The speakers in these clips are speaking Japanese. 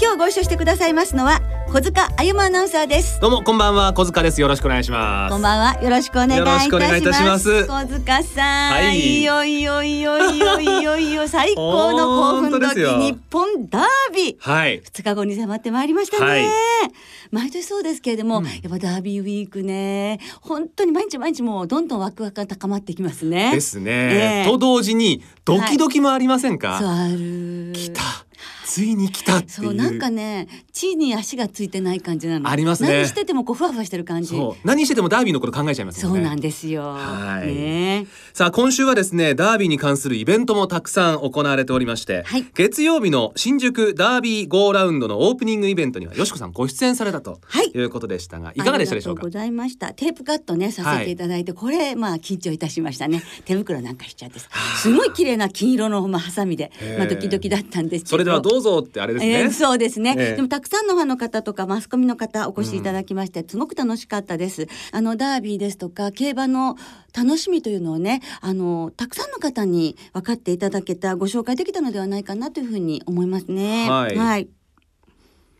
今日ご一緒してくださいますのは小塚あゆまアナウンサーです。どうもこんばんは。小塚です。よろしくお願いします。こんばんは。よろしくお願いいたします。小塚さん、はい。いよいよいよいよいよいよ 最高の興奮時日本ダービー。はい。2日後に迫ってまいりましたね、はい。毎年そうですけれども、うん。やっぱダービーウィークね。本当に毎日毎日もうどんどんワクワクが高まってきますね。ですね、ええ。と同時にドキドキもありませんか、そうある。来たついに来たっていう。そうなんかね地に足がついてない感じなの。ありますね。何しててもこうふわふわしてる感じ。そう何しててもダービーのこと考えちゃいますよね。そうなんですよ。はい。ね。さあ今週はですねダービーに関するイベントもたくさん行われておりまして、はい。月曜日の新宿ダービーゴーラウンドのオープニングイベントにはよしこさんご出演されたとはい。いうことでしたが、いかがでしたでしょうか？ありがとうございました。テープカットねさせていただいて、これまあ緊張いたしましたね。手袋なんかしちゃってさすごい綺麗な金色のまあハサミでまあドキドキだったんですけど。それではどうぞってあれですね、えーそうですね、ええ。でもたくさんのファンの方とかマスコミの方お越しいただきまして、すごく楽しかったです。あのダービーですとか競馬の楽しみというのをねあのたくさんの方に分かっていただけたご紹介できたのではないかなというふうに思いますね。はい。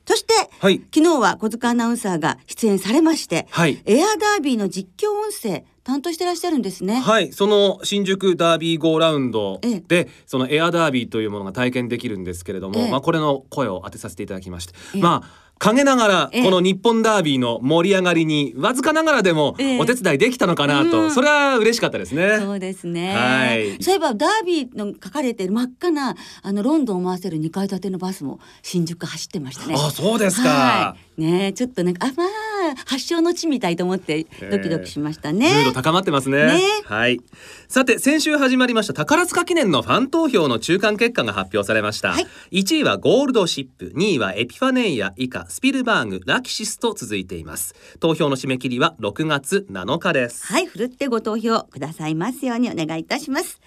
そしてはい。昨日は小塚アナウンサーが出演されまして、はい。エアダービーの実況音声担当してらっしゃるんですね。はい、その新宿ダービーゴーラウンドええで、そのエアダービーというものが体験できるんですけれども、ええまあこれの声を当てさせていただきまして、ええまあ陰ながらええこの日本ダービーの盛り上がりにわずかながらでもええお手伝いできたのかなと、うんそれは嬉しかったですね。そうですね。はいそういえばダービーの書かれている真っ赤なあのロンドンを回せる2階建てのバスも新宿走ってましたね。あ、そうですか。はい。ねちょっとなんかあまあ発祥の地みたいと思ってドキドキしましたね。ムード高まってますねねはい。さて先週始まりました宝塚記念のファン投票の中間結果が発表されました。はい1位はゴールドシップ、2位はエピファネイア以下スピルバーグ、ラキシスと続いています。投票の締め切りは6月7日です。はい、ふるってご投票くださいますようにお願いいたします。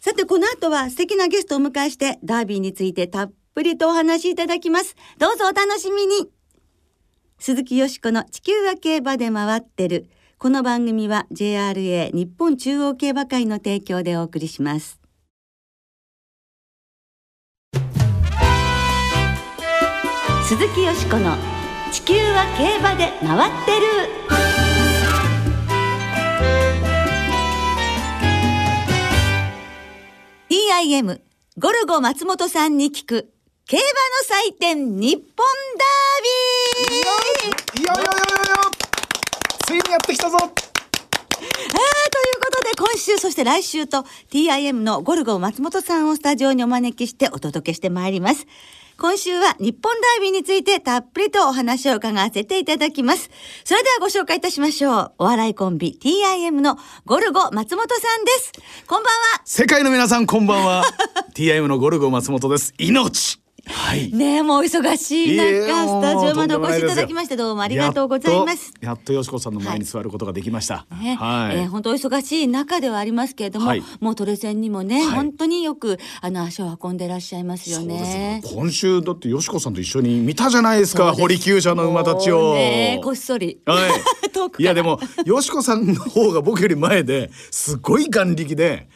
さて、この後は素敵なゲストをお迎えして、ダービーについてたっぷりとお話しいただきます。どうぞお楽しみに。鈴木よしこの地球は競馬で回ってる。この番組は JRA 日本中央競馬会の提供でお送りします。鈴木よしこの地球は競馬で回ってる。TIM ゴルゴ松本さんに聞く競馬の祭典日本ダービーいやいやいやいやついにやってきたぞあーということで今週そして来週と TIM のゴルゴ松本さんをスタジオにお招きしてお届けしてまいります。今週は日本ダービーについてたっぷりとお話を伺わせていただきます。それではご紹介いたしましょう。お笑いコンビ TIM のゴルゴ松本さんです。こんばんは。世界の皆さんこんばんは TIM のゴルゴ松本です命はい。ねえ、もうお忙しい中、いえスタジオまでお越しいただきまして、どうもありがとうございます。やっとよしこさんの前に座ることができました、ねはい、えー本当お忙しい中ではありますけれども、はい。もうトレセンにもね、はい。本当によくあの足を運んでいらっしゃいますよね。今週だってよしこさんと一緒に見たじゃないですか堀厩舎の馬たちを、ねこっそり。はい。いやでもよしこさんの方が僕より前ですごい眼力で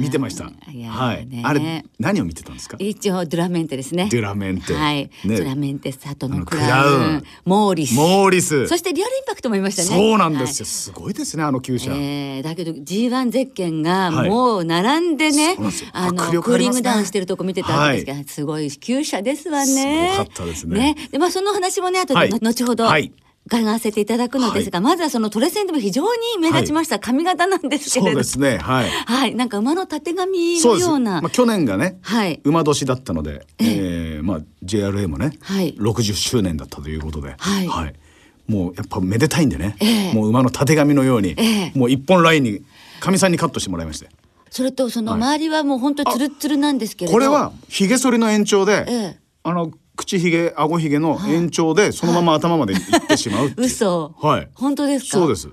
見てました、いやーはい。ね。あれ何を見てたんですか？一応ドゥラメンテですね。デュラメンテはい。ねドゥラメンテサトあののクラウンモーリス。モーリスそしてリアルインパクトもいましたね。そうなんですよ、はいすごいですねあの厩舎、えー、だけど G1 ゼッケンがはいもう並んでね、そうなんですよあの迫力クーリングダウンしてるとこ見てたわけですけど、すごい厩舎ですわね。すごかったですねでまあその話もね後で、はい後ほど。はい伺わせていただくのですが、まずはそのトレセンでも非常に目立ちました髪型なんですけれど、そうですね。はい。はい、なんか馬のたてがみのような、まあ、去年がね、はい。馬年だったので、えーまあ、JRA もね、はい。60周年だったということで、はい。もうやっぱめでたいんでね、ええ。もう馬のたてがみのように、ええ。もう一本ラインにかみさんにカットしてもらいまして。それとその周りはもう本当にツルッツルなんですけれど、これはひげ剃りの延長で、ええ。あの口ひげ顎ひげの延長でそのまま頭まで行ってしまう 嘘。はい。本当ですか？そうです。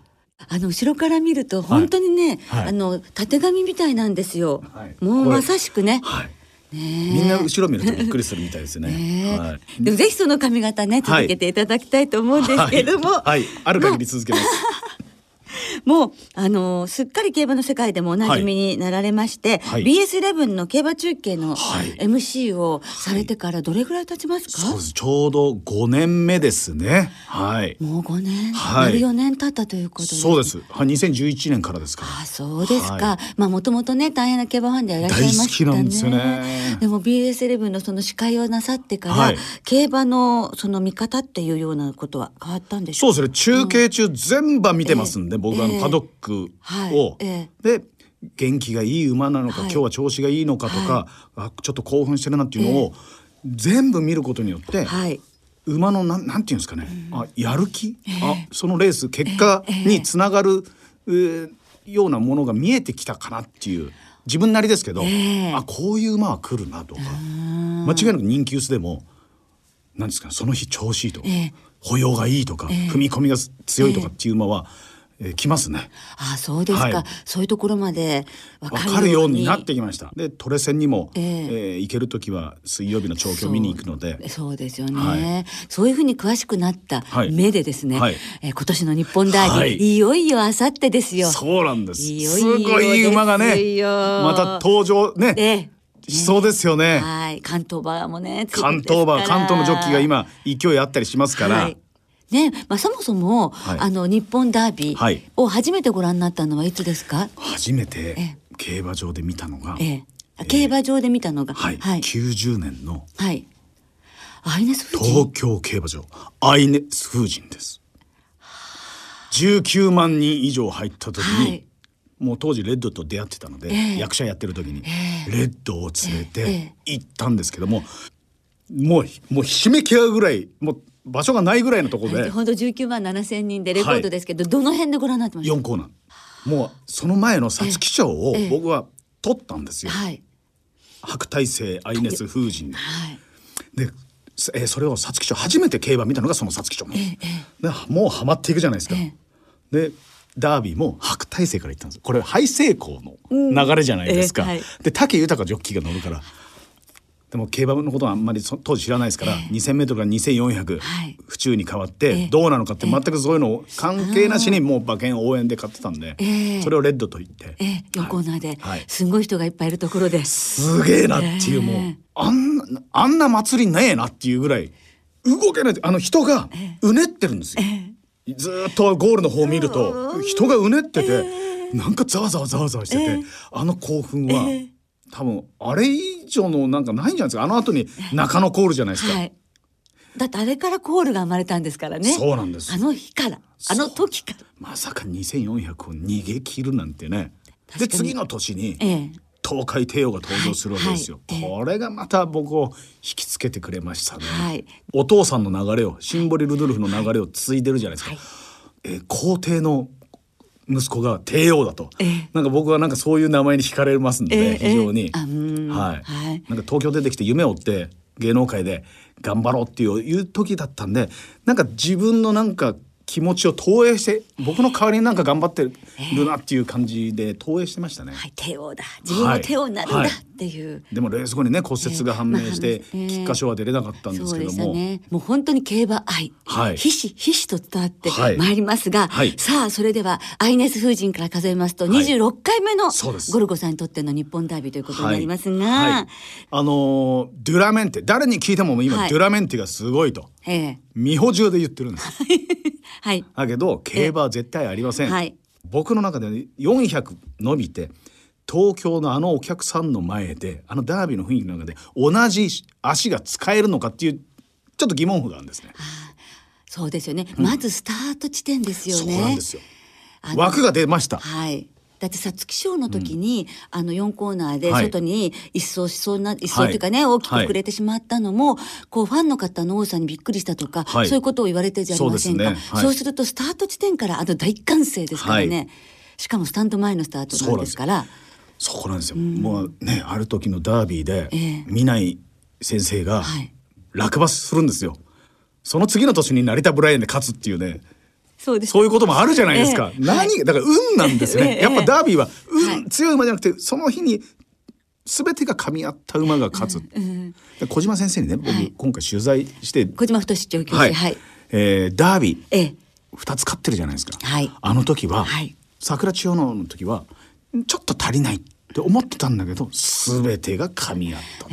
あの後ろから見ると本当にね、はい。あの縦紙みたいなんですよ、はい。もうまさしくね。はい。ねみんな後ろ見るとびっくりするみたいですね。はい。でもぜひその髪型ねはい。続けていただきたいと思うんですけれども、はい、はい。ある限り続けます もうあのすっかり競馬の世界でもおなじみになられまして、はい。BS11 の競馬中継のはい。MC をされてからどれぐらい経ちますか、そうです。ちょうど5年目ですね。はい。もう5年、はい。丸4年経ったということで。そうです。はい2011年からですから。あそうですか、はまあもともとね大変な競馬ファンでいらっしゃいましたね。大好きなんでね。でも BS11 のその司会をなさってから、はい。競馬のその見方っていうようなことは変わったんでしょそううですね。中継中全場見てますんで、僕はあええ。のパドックはいを、え。で元気がいい馬なのか、はい。今日は調子がいいのかとか、あちょっと興奮してるなっていうのを、全部見ることによって、はい。馬のなんなんていうんですかね、あやる気、あそのレース結果につながる、えーようなものが見えてきたかなっていう自分なりですけど、ええ。あこういう馬は来るなとか間違いなく人気薄でもなんですかその日調子いいとか、ええ。歩様がいいとか、踏み込みが強いとかっていう馬は、えー来ますね。あそうですか、はい。そういうところまで分わかるかるようになってきました。でトレセンにも、ええ。えー行ける時は水曜日の調教見に行くので。そうですよね、はい。そういうふうに詳しくなったはい。目でですね、はい。えー今年の日本ダービー、はい。い、よいよあさってですよ。そうなんです。いよいすよ。ごいいい馬がねよまた登場ねええ。しそうですよね。はい。関東馬もね関東馬関東のジョッキーが今勢いあったりしますから。はいねまあ、そもそも、はい。あの日本ダービはい。ーを初めてご覧になったのはいつですか、初めてえ競馬場で見たのが、ええ。あ競馬場で見たのが、はい、はい、90年のはい。アイネス・東京競馬場。アイネス風神です。19万人以上入った時に、はい。もう当時レッドと出会ってたので、ええ。役者やってる時に、えレッドを連れえてえ。行ったんですけども、もうもうひしめき合うぐらいもう場所がないぐらいのところで本当19万7千人でレコードですけど、どの辺でご覧になってました？4コーナーもうその前の皐月賞をええ。僕は取ったんですよ。はい。白大星アイネス風神で。はい。で、そえーそれを皐月賞初めて競馬見たのがその皐月賞なんです、ええでもうハマっていくじゃないですか、えでダービーも白大星から行ったんです。これハイ成功の流れじゃないですか、うん。ええはい。で武豊ジョッキーが乗るからでも競馬のことはあんまりそ当時知らないですから、2,000m から2,400、はい。府中に変わっえてえどうなのかって全くそういうのを関係なしにもう馬券応援で買ってたんで、ええ。それをレッドと言って、ええ。4コーナーで、はい。すごい人がいっぱいいるところで。すげえなっていう、もうええ。あんなあんな祭りねえなっていうぐらい動けない。あの人がうねってるんですよ、ずーっとゴールの方を見ると人がうねってて、なんかざわざわざわざわしてて、あの興奮は、多分あれ以上のなんかないんじゃないですか？あの後に中野コールじゃないですか、はい。だってあれからコールが生まれたんですからね。そうなんです。あの日からあの時から。まさか2400を逃げ切るなんてね。で次の年にええ。東海帝王が登場するわけですよ、はい。はい。これがまた僕を引きつけてくれましたね、はい。お父さんの流れをシンボリ・ルドルフの流れを継いでるじゃないですか、はい。えー皇帝の息子が帝王だと、ええ。なんか僕はなんかそういう名前に惹かれますんで、ええ非常に、はい、はい。なんか東京出てきて夢を追って芸能界で頑張ろうっていういう時だったんでなんか自分のなんか気持ちを投影して僕の代わりになんか頑張ってるなっていう感じで投影してましたね。はい帝王だ。自分も帝王になるんだはい。っていう、でもレース後にね骨折が判明して、ええ。菊花賞は出れなかったんですけども、ね。もう本当に競馬愛、はい。ひしひしと伝わってはい。まいりますが、はい。さあそれではアイネス風神から数えますとはい。26回目のゴルゴさんにとっての日本ダービーということになりますが、はい。あのーデュラメンテ誰に聞いても今、はい。デュラメンテがすごいと。ええ。美穂中で言ってるんです はいだけど競馬は絶対ありません、はい僕の中で400伸びて東京のあのお客さんの前であのダービーの雰囲気の中で同じ足が使えるのかっていうちょっと疑問符があるんですね。そうですよね、まずスタート地点ですよそうね。なんですよ枠が出ました。はい。だって皐月賞の時に、あの4コーナーではい。外に一掃しそうな、一掃っていうかね、大きくはい。膨れてしまったのも、こうファンの方の多さにびっくりしたとか、はい。そういうことを言われてるじゃありませんか。そううそでするとスタート地点からあの大歓声ですからね。はい。しかもスタンド前のスタートなんですから。そこなんですよ、もうねある時のダービーで、ええ。見ない先生が、はい。落馬するんですよ。その次の年に成田ブライアンで勝つっていうねそうです。そういうこともあるじゃないですか、ええ。何だから運なんですね、ええやっぱダービーは運、はい。強い馬じゃなくてその日に全てが噛み合った馬が勝つ、で小島先生にね僕、はい。今回取材して小島太調教師はい、はい。えーダービーええ。2つ勝ってるじゃないですか、はい。あの時は、はい。桜千代の時はちょっと足りないって思ってたんだけど全てが噛み合った、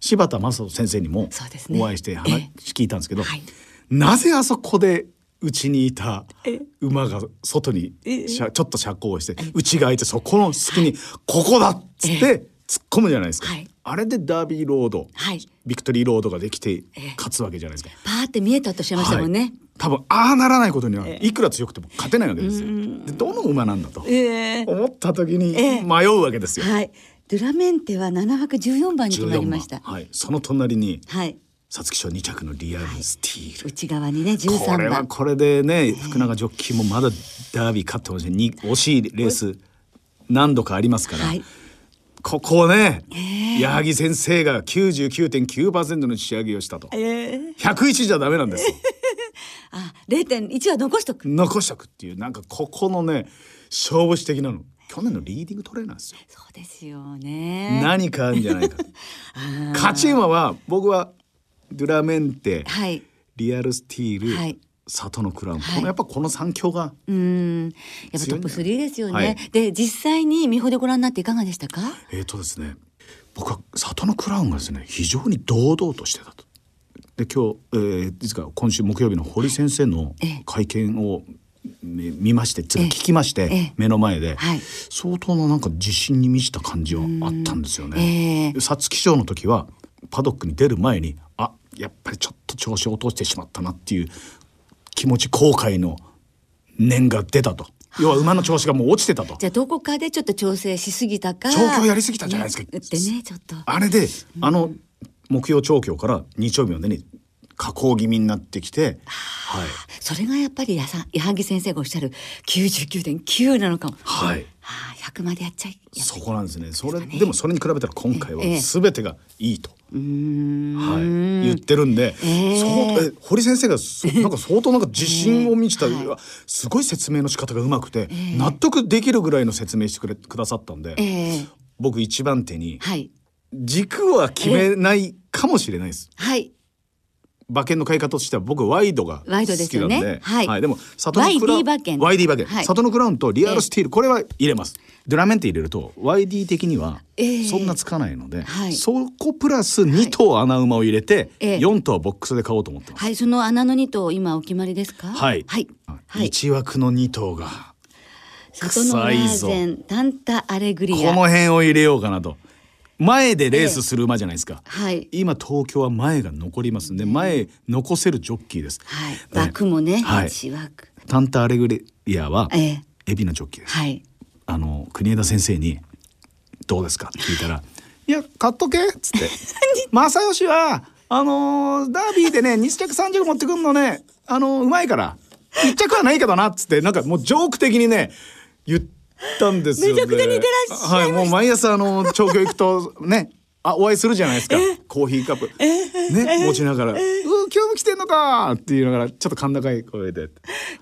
柴田正人先生にもお会いして話え。聞いたんですけど、はい。なぜあそこでうちにいたえ。馬が外にえ。しゃちょっと車高して内が開いてそこの隙に「ここだ!」っつって突っ込むじゃないですか、はい。あれでダービーロード、はい。ビクトリーロードができてえ勝つわけじゃないですか。パーって見えたとしましたもんね、はい。多分ああならないことにはいくら強くても勝てないわけですよ。でどの馬なんだとええ。思った時にええ。迷うわけですよ。はい。ドゥラメンテは7枠14番に決まりました。14番。はい、その隣にはい皐月賞2着のリアルスティール。内側にねこ13れは番これでね福永ジョッキーもまだダービー勝ってほしいに惜しいレース何度かありますから、はい。ここをね、矢作先生が99.9%の仕上げをしたと。ええ。101じゃダメなんですよ。あ0.1は残しとく。残しとくっていうなんかここのね勝負師的なの。去年のリーディングトレーナーですよ。そうですよね。何かあるんじゃないか。勝ち馬は僕はドゥラメンテ、はい。リアルスティール、はい。里のクラウン、はい。このやっぱこの三強がうん。やっぱトップ3ですよね、はい。で実際に美穂でご覧になっていかがでしたか？えーとですね僕は里のクラウンがですね非常に堂々としてたと。で今日、えー、実は今週木曜日の堀先生のええ。会見をみ見まして聞きまして、ええ。目の前で、はい。相当ななんか自信に満ちた感じはあったんですよえね。え皐月賞の時はパドックに出る前にあやっぱりちょっと調子を落としてしまったなっていう気持ち後悔の念が出たと。要は馬の調子がもう落ちてたと。じゃあどこかでちょっと調整しすぎたか。調教やりすぎたんじゃないですか。ねねちょっと。あれで、あの木曜調教から日曜日までに下降気味になってきて、はい、それがやっぱりやさ矢作先生がおっしゃる99.9なのかも。はい、ああ100までやっちゃいそこなんですね。それでもそれに比べたら今回はええ。すべてがいいと、うーんはい、言ってるんで、ええそうえ堀先生がそなんか相当なんか自信を満ちた、ええはいすごい説明の仕方がうまくて、納得できるぐらいの説明してくれくださったんで、ええ僕一番手にはい。軸は決めないかもしれないです。はい馬券の買い方としては僕ワイドが好きなんでワイドですよね。はい。でも里のクラウン YD 馬券。YD 馬券、はい。里のクラウンとリアルスティール、これは入れます。ドゥラメンテ入れると YD 的にはええ。そんなつかないので、はい。そこプラス2頭穴馬を入れて、ええ。4頭はボックスで買おうと思ってます、はい。その穴の2頭今お決まりですか？はい。はい。はい。1枠の2頭が里のラーゼンタンタアレグリア。この辺を入れようかなと前でレースする馬じゃないですか、はい。今東京は前が残りますんで前残せるジョッキーです、はい。ね枠もねはい。1枠。タンタアレグリアはええ。エビのジョッキーです。はい。あの国枝先生に「どうですか?」って聞いたら「い。や買っとけ」っつって「正義はあのーダービーでね2着3着持ってくんのねあのーうまいから。1着はないけどな」っつって。なんかもうジョーク的にね言ったんですよ、ね、めちゃくちゃ似てらっしゃいはいもう毎朝あの調教行くとねあお会いするじゃないですか。コーヒーカップ。ね持ちながら「うー今日も来てんのか!」って言いながらちょっと甲高い声で。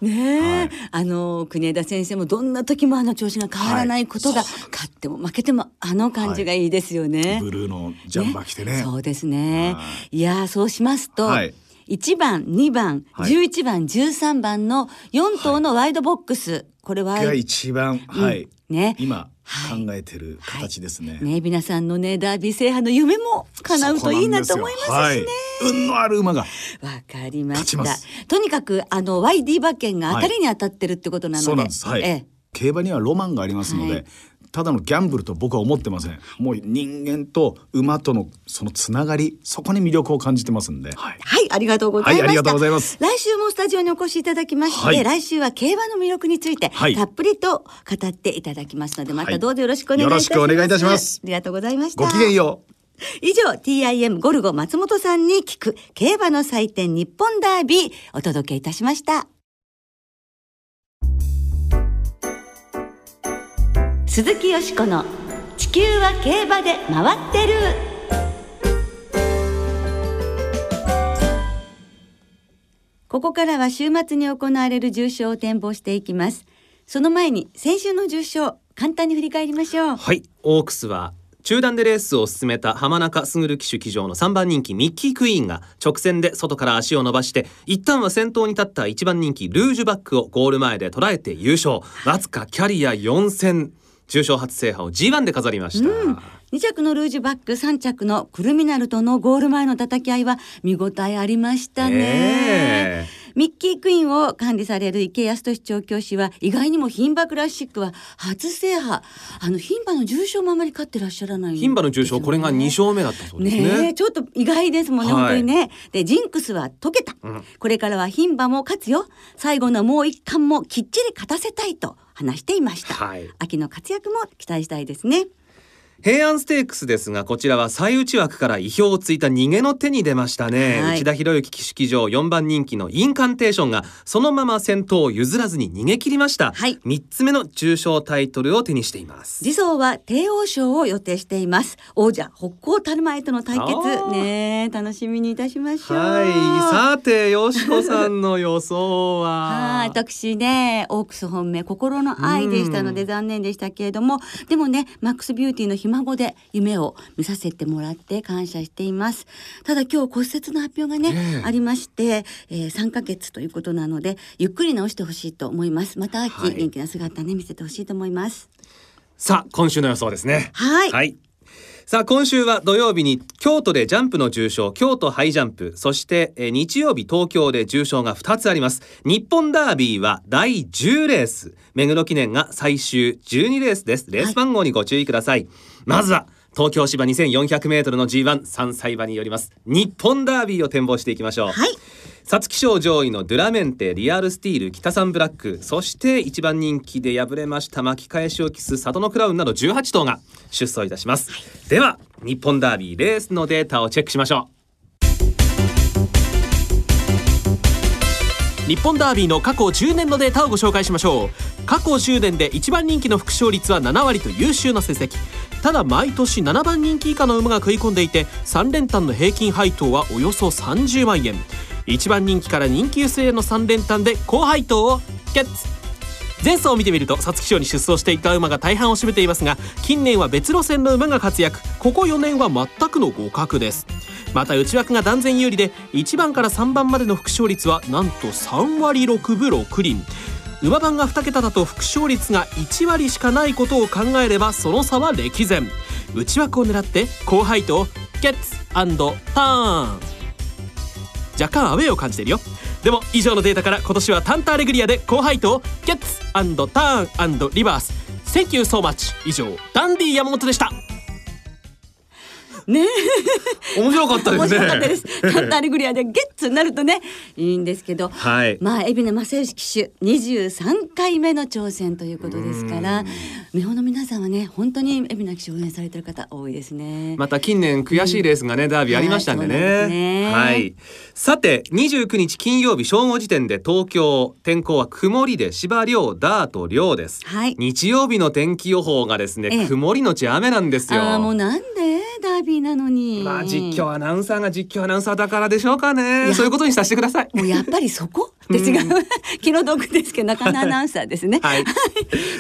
ねえ、はい。あの国枝先生もどんな時もあの調子が変わらないことが、はい勝っても負けてもあの感じがいいですよね。ブルーのジャンバー着てねそうですね。はいやーそうしますと、はい1番2番、はい。11番13番の4頭のワイドボックス、これはが一番、はい、ね。今はい。考えてる形ですね。ね皆さんのねダービー制覇の夢も叶うといいなと思いますしね。はい、運のある馬がわかりました。とにかくあの YD 馬券が当たりに当たってるってことなので、そうなんです。はい、ええ。競馬にはロマンがありますので、はいただのギャンブルと僕は思ってません。もう人間と馬とのそのつながり、そこに魅力を感じてますんで。はい。はい、ありがとうございました。はいありがとうございます来週もスタジオにお越しいただきまして、はい来週は競馬の魅力について、はいたっぷりと語っていただきますので、まはいたどうぞよろしくお願いいたします。よろしくお願いいたしますありがとうございました。ごきげんよう。以上、TIM ゴルゴ松本さんに聞く競馬の祭典日本ダービーお届けいたしました。鈴木よしこの地球は競馬で回ってる。ここからは週末に行われる重賞を展望していきます。その前に先週の重賞簡単に振り返りましょう。はい。オークスは中段でレースを進めた浜中卓騎手騎乗の3番人気ミッキークイーンが直線で外から足を伸ばして一旦は先頭に立った1番人気ルージュバックをゴール前で捉えて優勝。わずかキャリア4戦重賞初制覇を G1 で飾りました、うん。2着のルージュバック3着のクルミナルとのゴール前の叩き合いは見応えありましたね、え。ー、ミッキークイーンを管理される池康俊調教師は意外にも牝馬クラシックは初制覇。あの牝馬の重賞もあまり勝ってらっしゃらない、ね、牝馬の重賞これが2勝目だったそうですね。ねちょっと意外ですもんね、はい、本当にね。でジンクスは解けた、うん、これからは牝馬も勝つよ。最後のもう一冠もきっちり勝たせたいと話していました、はい、秋の活躍も期待したいですね平安ステークスですがこちらは最内枠から意表をついた逃げの手に出ましたね、はい、内田博之騎手騎乗4番人気のインカンテーションがそのまま先頭を譲らずに逃げ切りました、はい、3つ目の重賞タイトルを手にしています。次走は帝王賞を予定しています。王者北高樽前との対決。ね楽しみにいたしましょう。はい。さてよしこさんの予想は？はい私ねオークス本命心の愛でしたので残念でしたけれども。でもねマックスビューティーのひ孫で夢を見させてもらって感謝しています。ただ今日骨折の発表がね、ありまして、えー、3ヶ月ということなのでゆっくり治してほしいと思います。また秋、はい、元気な姿ね見せてほしいと思います。さあ今週の予想ですね。はい、はいさあ今週は土曜日に京都でジャンプの重賞京都ハイジャンプ。そしてえ日曜日東京で重賞が2つあります。日本ダービーは第10レース。目黒記念が最終12レースです。レース番号にご注意ください、はい、まずは東京芝 2400m の G13 歳馬によります。日本ダービーを展望していきましょう。はい皐月賞上位のドゥラメンテリアルスティール北三ブラック。そして一番人気で敗れました巻き返しを期す里のクラウンなど18頭が出走いたします、では日本ダービーレースのデータをチェックしましょう。日本ダービーの過去10年のデータをご紹介しましょう。過去10年で一番人気の副勝率は7割と優秀な成績。ただ毎年7番人気以下の馬が食い込んでいて3連単の平均配当はおよそ30万円。1番人気から人気薄への3連単で高配当をゲッツ。前走を見てみると皐月賞に出走していた馬が大半を占めていますが近年は別路線の馬が活躍。ここ4年は全くの互角です。また内枠が断然有利で1番から3番までの副勝率はなんと3割6分6厘。馬番が2桁だと副勝率が1割しかないことを考えればその差は歴然。内枠を狙って高配当ゲッツターン。若干アウェーを感じてるよ。でも以上のデータから今年はタンターレグリアで高配当ゲッツターンリバース Thank you so much 以上ダンディ山本でした。ね。面白かったですね。面白かったです。カンターレグリアでゲッツになるとねいいんですけど、はい、まあ海老名正義騎手23回目の挑戦ということですから日本の皆さんはね本当に海老名騎手応援されてる方多いですね。また近年悔しいレースがね、うん、ダービーありましたんでね。はい、ね。はい、さて29日金曜日正午時点で東京天候は曇りで芝涼ダート涼です、はい、日曜日の天気予報がですね、ええ、曇りのち雨なんですよ。あもうなんでダービーなのに。まあ実況アナウンサーが実況アナウンサーだからでしょうかね。そういうことにさせてください。もうやっぱりそこって違う、気の毒ですけど中野アナウンサーですね、はい、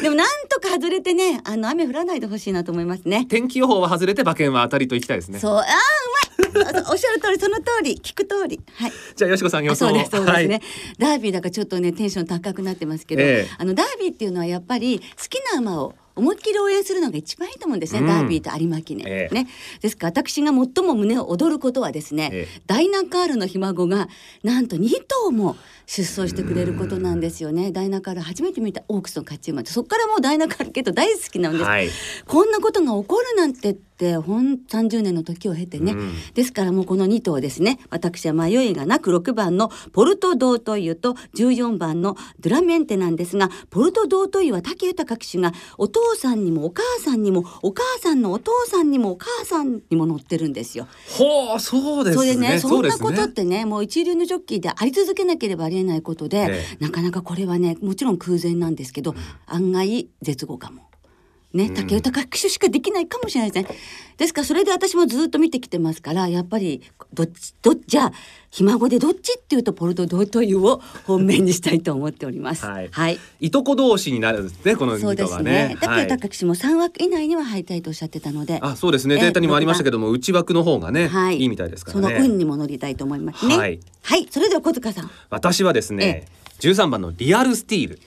でもなんとか外れてねあの雨降らないでほしいなと思いますね。天気予報は外れて馬券は当たりといきたいですね。そう。ああうまい。おっしゃる通りその通り。聞く通り。はい。じゃあよしこさん予想。そうですそうですね、はい、ダービーだからちょっとねテンション高くなってますけど、えー、あのダービーっていうのはやっぱり好きな馬を思いっきり応援するのが一番いいと思うんですね、うん、ダービーと有馬記念、ええ、ね。ですから私が最も胸を躍ることはですね、え、ダイナカールのひ孫がなんと2頭も出走してくれることなんですよね。ダイナカール初めて見たオークスの勝ち馬そこからもうダイナカールけど大好きなんです、はい、こんなことが起こるなんてってほん30年の時を経てね、うん、ですからもうこの2頭ですね私は迷いがなく6番のポルト・ドートイユと14番のドゥラメンテなんですがポルト・ドートイユは武豊騎手がお父さんにもお母さんにもお母さんのお父さんにもお母さんにも乗ってるんですよ。ほうそうですね。それねそんなことってね、ね、もう一流のジョッキーであり続けなければありえないことで、ええ、なかなかこれはねもちろん空前なんですけど、うん、案外絶後かも。ね、竹豊騎手しかできないかもしれないですね。ですからそれで私もずっと見てきてますからやっぱりどっちどっちじゃあひ孫でどっちっていうとポルトドートユを本命にしたいと思っております。はいはい。いとこ同士になるんですねこのそう2ですね頭はね。。竹はい豊騎手も3枠以内には入りたいとおっしゃってたので、あそうですねえデータにもありましたけども内枠の方がね、はいい、いみたいですからね。その運にも乗りたいと思いますね。はいはい、それでは小塚さん。私はですね13番のリアルスティール。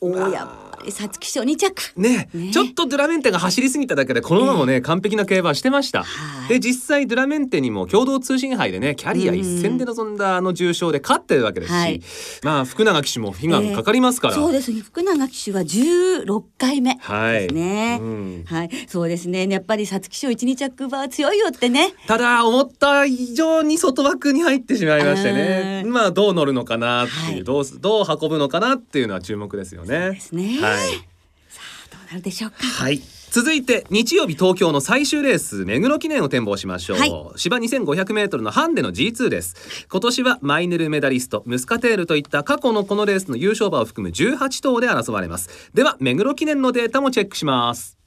おーや皐月賞2着。ねね。ちょっとドゥラメンテが走りすぎただけでこの馬もね、完璧な競馬をしてました、はい。で実際ドゥラメンテにも共同通信杯でねキャリア一戦で臨んだあの重賞で勝ってるわけですし、はい。まあ福永騎手も悲願かかりますから、そうです。ね。福永騎手は16回目はいですね。うん。はい、そうですね。やっぱり皐月賞1、2着馬は強いよってね。ただ思った以上に外枠に入ってしまいましてね。うん。まあどう乗るのかなっていう、はい。どうすどう運ぶのかなっていうのは注目ですよね。ですね。はいどうなるでしょうか？はい。続いて日曜日東京の最終レース目黒記念を展望しましょう、はい。芝 2500m のハンデの G2 です。今年はマイネルメダリストムスカテールといった過去のこのレースの優勝馬を含む18頭で争われます。では目黒記念のデータもチェックします。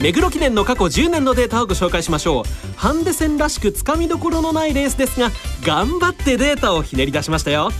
目黒記念の過去10年のデータをご紹介しましょう。ハンデ戦らしくつかみどころのないレースですが頑張ってデータをひねり出しましたよ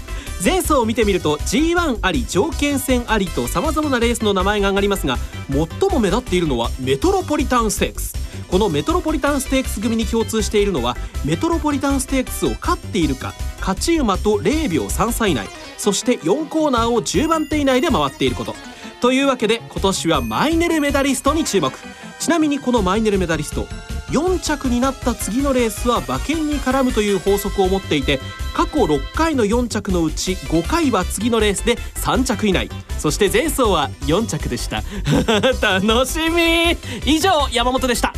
前走を見てみると G1 あり条件戦ありと様々なレースの名前が上がりますが最も目立っているのはメトロポリタンステークス。このメトロポリタンステークス組に共通しているのはメトロポリタンステークスを勝っているか勝ち馬と0秒3差以内そして4コーナーを10番手以内で回っていること。というわけで今年はマイネルメダリストに注目。ちなみにこのマイネルメダリスト4着になった次のレースは馬券に絡むという法則を持っていて過去6回の4着のうち5回は次のレースで3着以内。そして前走は4着でした。楽しみ！以上山本でした。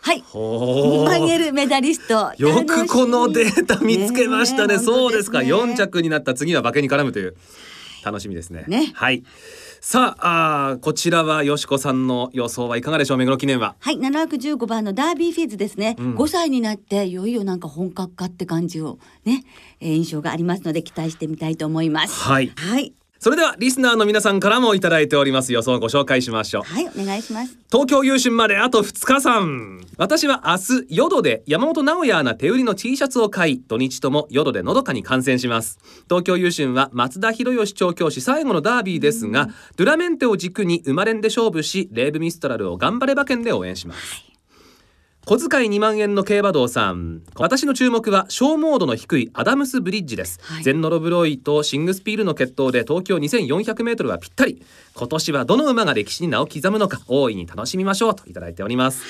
はい。ほーマイネルメダリスト。よくこのデータ見つけましたね。ねえそうですか本当ですね4着になった次は馬券に絡むという。楽しみですね。ね。はいさああーこちらはよしこさんの予想はいかがでしょう？目黒記念は。はい、7枠15番のダービーフィーズですね、ん。5歳になっていよいよなんか本格化って感じをね、えー印象がありますので期待してみたいと思います。はい。はい、それではリスナーの皆さんからもいただいております予想をご紹介しましょう。はい、お願いします。東京優春まであと2日間私は明日淀で山本直哉アナ手売りの T シャツを買い土日とも淀でのどかに観戦します。東京優春は松田博義調教師最後のダービーですがドゥラメンテを軸に生まれんで勝負しレーブミストラルを頑張れ馬券で応援します小遣い2万円の競馬道さん。私の注目は小モードの低いアダムスブリッジです、はい。ゼンノロブロイとシングスピールの決闘で東京 2400m はぴったり。今年はどの馬が歴史に名を刻むのか大いに楽しみましょうといただいております、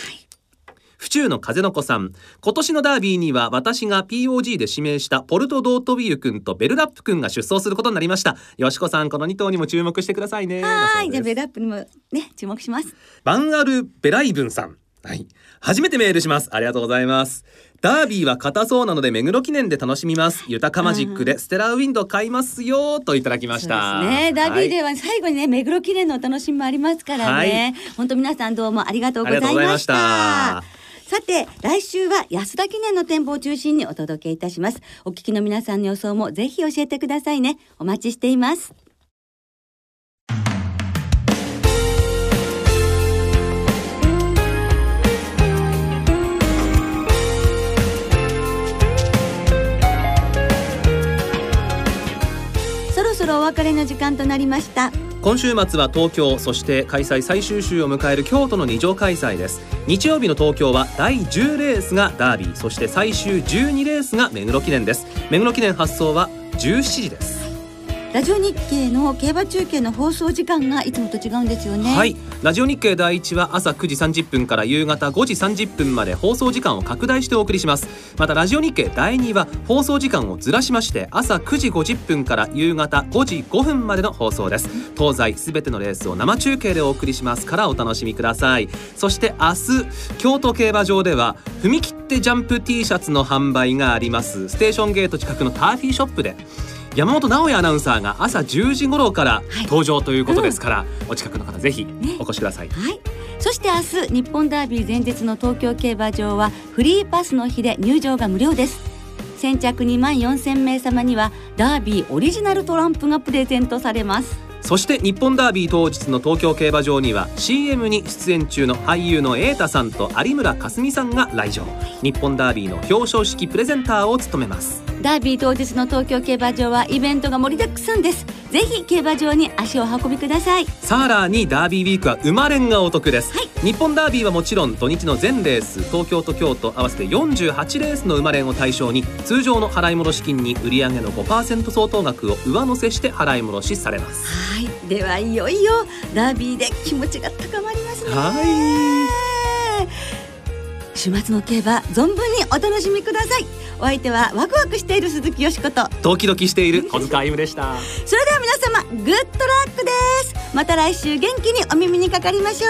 府中の風の子さん。今年のダービーには私が POG で指名したポルトドートビール君とベルラップ君が出走することになりました。よしこさんこの2頭にも注目してくださいね。はい、じゃベルアップにもね注目します。バンアル・ベライブンさん。はい。初めてメールします。ありがとうございます。ダービーは硬そうなので目黒記念で楽しみます。豊かマジックでステラウィンド買いますよといただきました。そうですね。ダービーはいでは最後にね、目黒記念のお楽しみもありますからね。本当皆さんどうもありがとうございました。ありがとうございましたさて来週は安田記念の展望を中心にお届けいたしますお聞きの皆さんの予想もぜひ教えてくださいねお待ちしています別れの時間となりました。今週末は東京そして開催最終週を迎える京都の二条開催です。日曜日の東京は第10レースがダービーそして最終12レースが目黒記念です。目黒記念発送は17時です。ラジオ日経の競馬中継の放送時間がいつもと違うんですよね。はい。ラジオ日経第一は朝9時30分から夕方5時30分まで放送時間を拡大してお送りします。またラジオ日経第二は放送時間をずらしまして朝9時50分から夕方5時5分までの放送です。東西すべてのレースを生中継でお送りしますからお楽しみください。そして明日京都競馬場では踏み切ってジャンプ T シャツの販売があります。ステーションゲート近くのターフィーショップで山本直哉アナウンサーが朝10時頃から登場ということですから、お近くの方ぜひお越しください、はい。そして明日日本ダービー前日の東京競馬場はフリーパスの日で入場が無料です。先着2万4000名様にはダービーオリジナルトランプがプレゼントされますそして日本ダービー当日の東京競馬場には CM に出演中の俳優の瑛太さんと有村架純さんが来場。日本ダービーの表彰式プレゼンターを務めます。ダービー当日の東京競馬場はイベントが盛りだくさんです。ぜひ競馬場に足を運びください。さらにダービーウィークは生まれんがお得です、はい。日本ダービーはもちろん土日の全レース東京と京都合わせて48レースの生まれんを対象に通常の払い戻し金に売上の5%相当額を上乗せして払い戻しされます。はいではいよいよダービーで気持ちが高まりますね。は週末の競馬存分にお楽しみください。お相手はワクワクしている鈴木よしこと。ドキドキしている小塚歩夢でした。それでは皆様グッドラックです。また来週元気にお耳にかかりましょ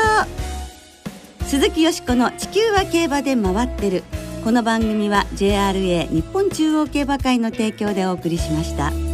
う。鈴木よしこの地球は競馬で回ってる。この番組は JRA 日本中央競馬会の提供でお送りしました。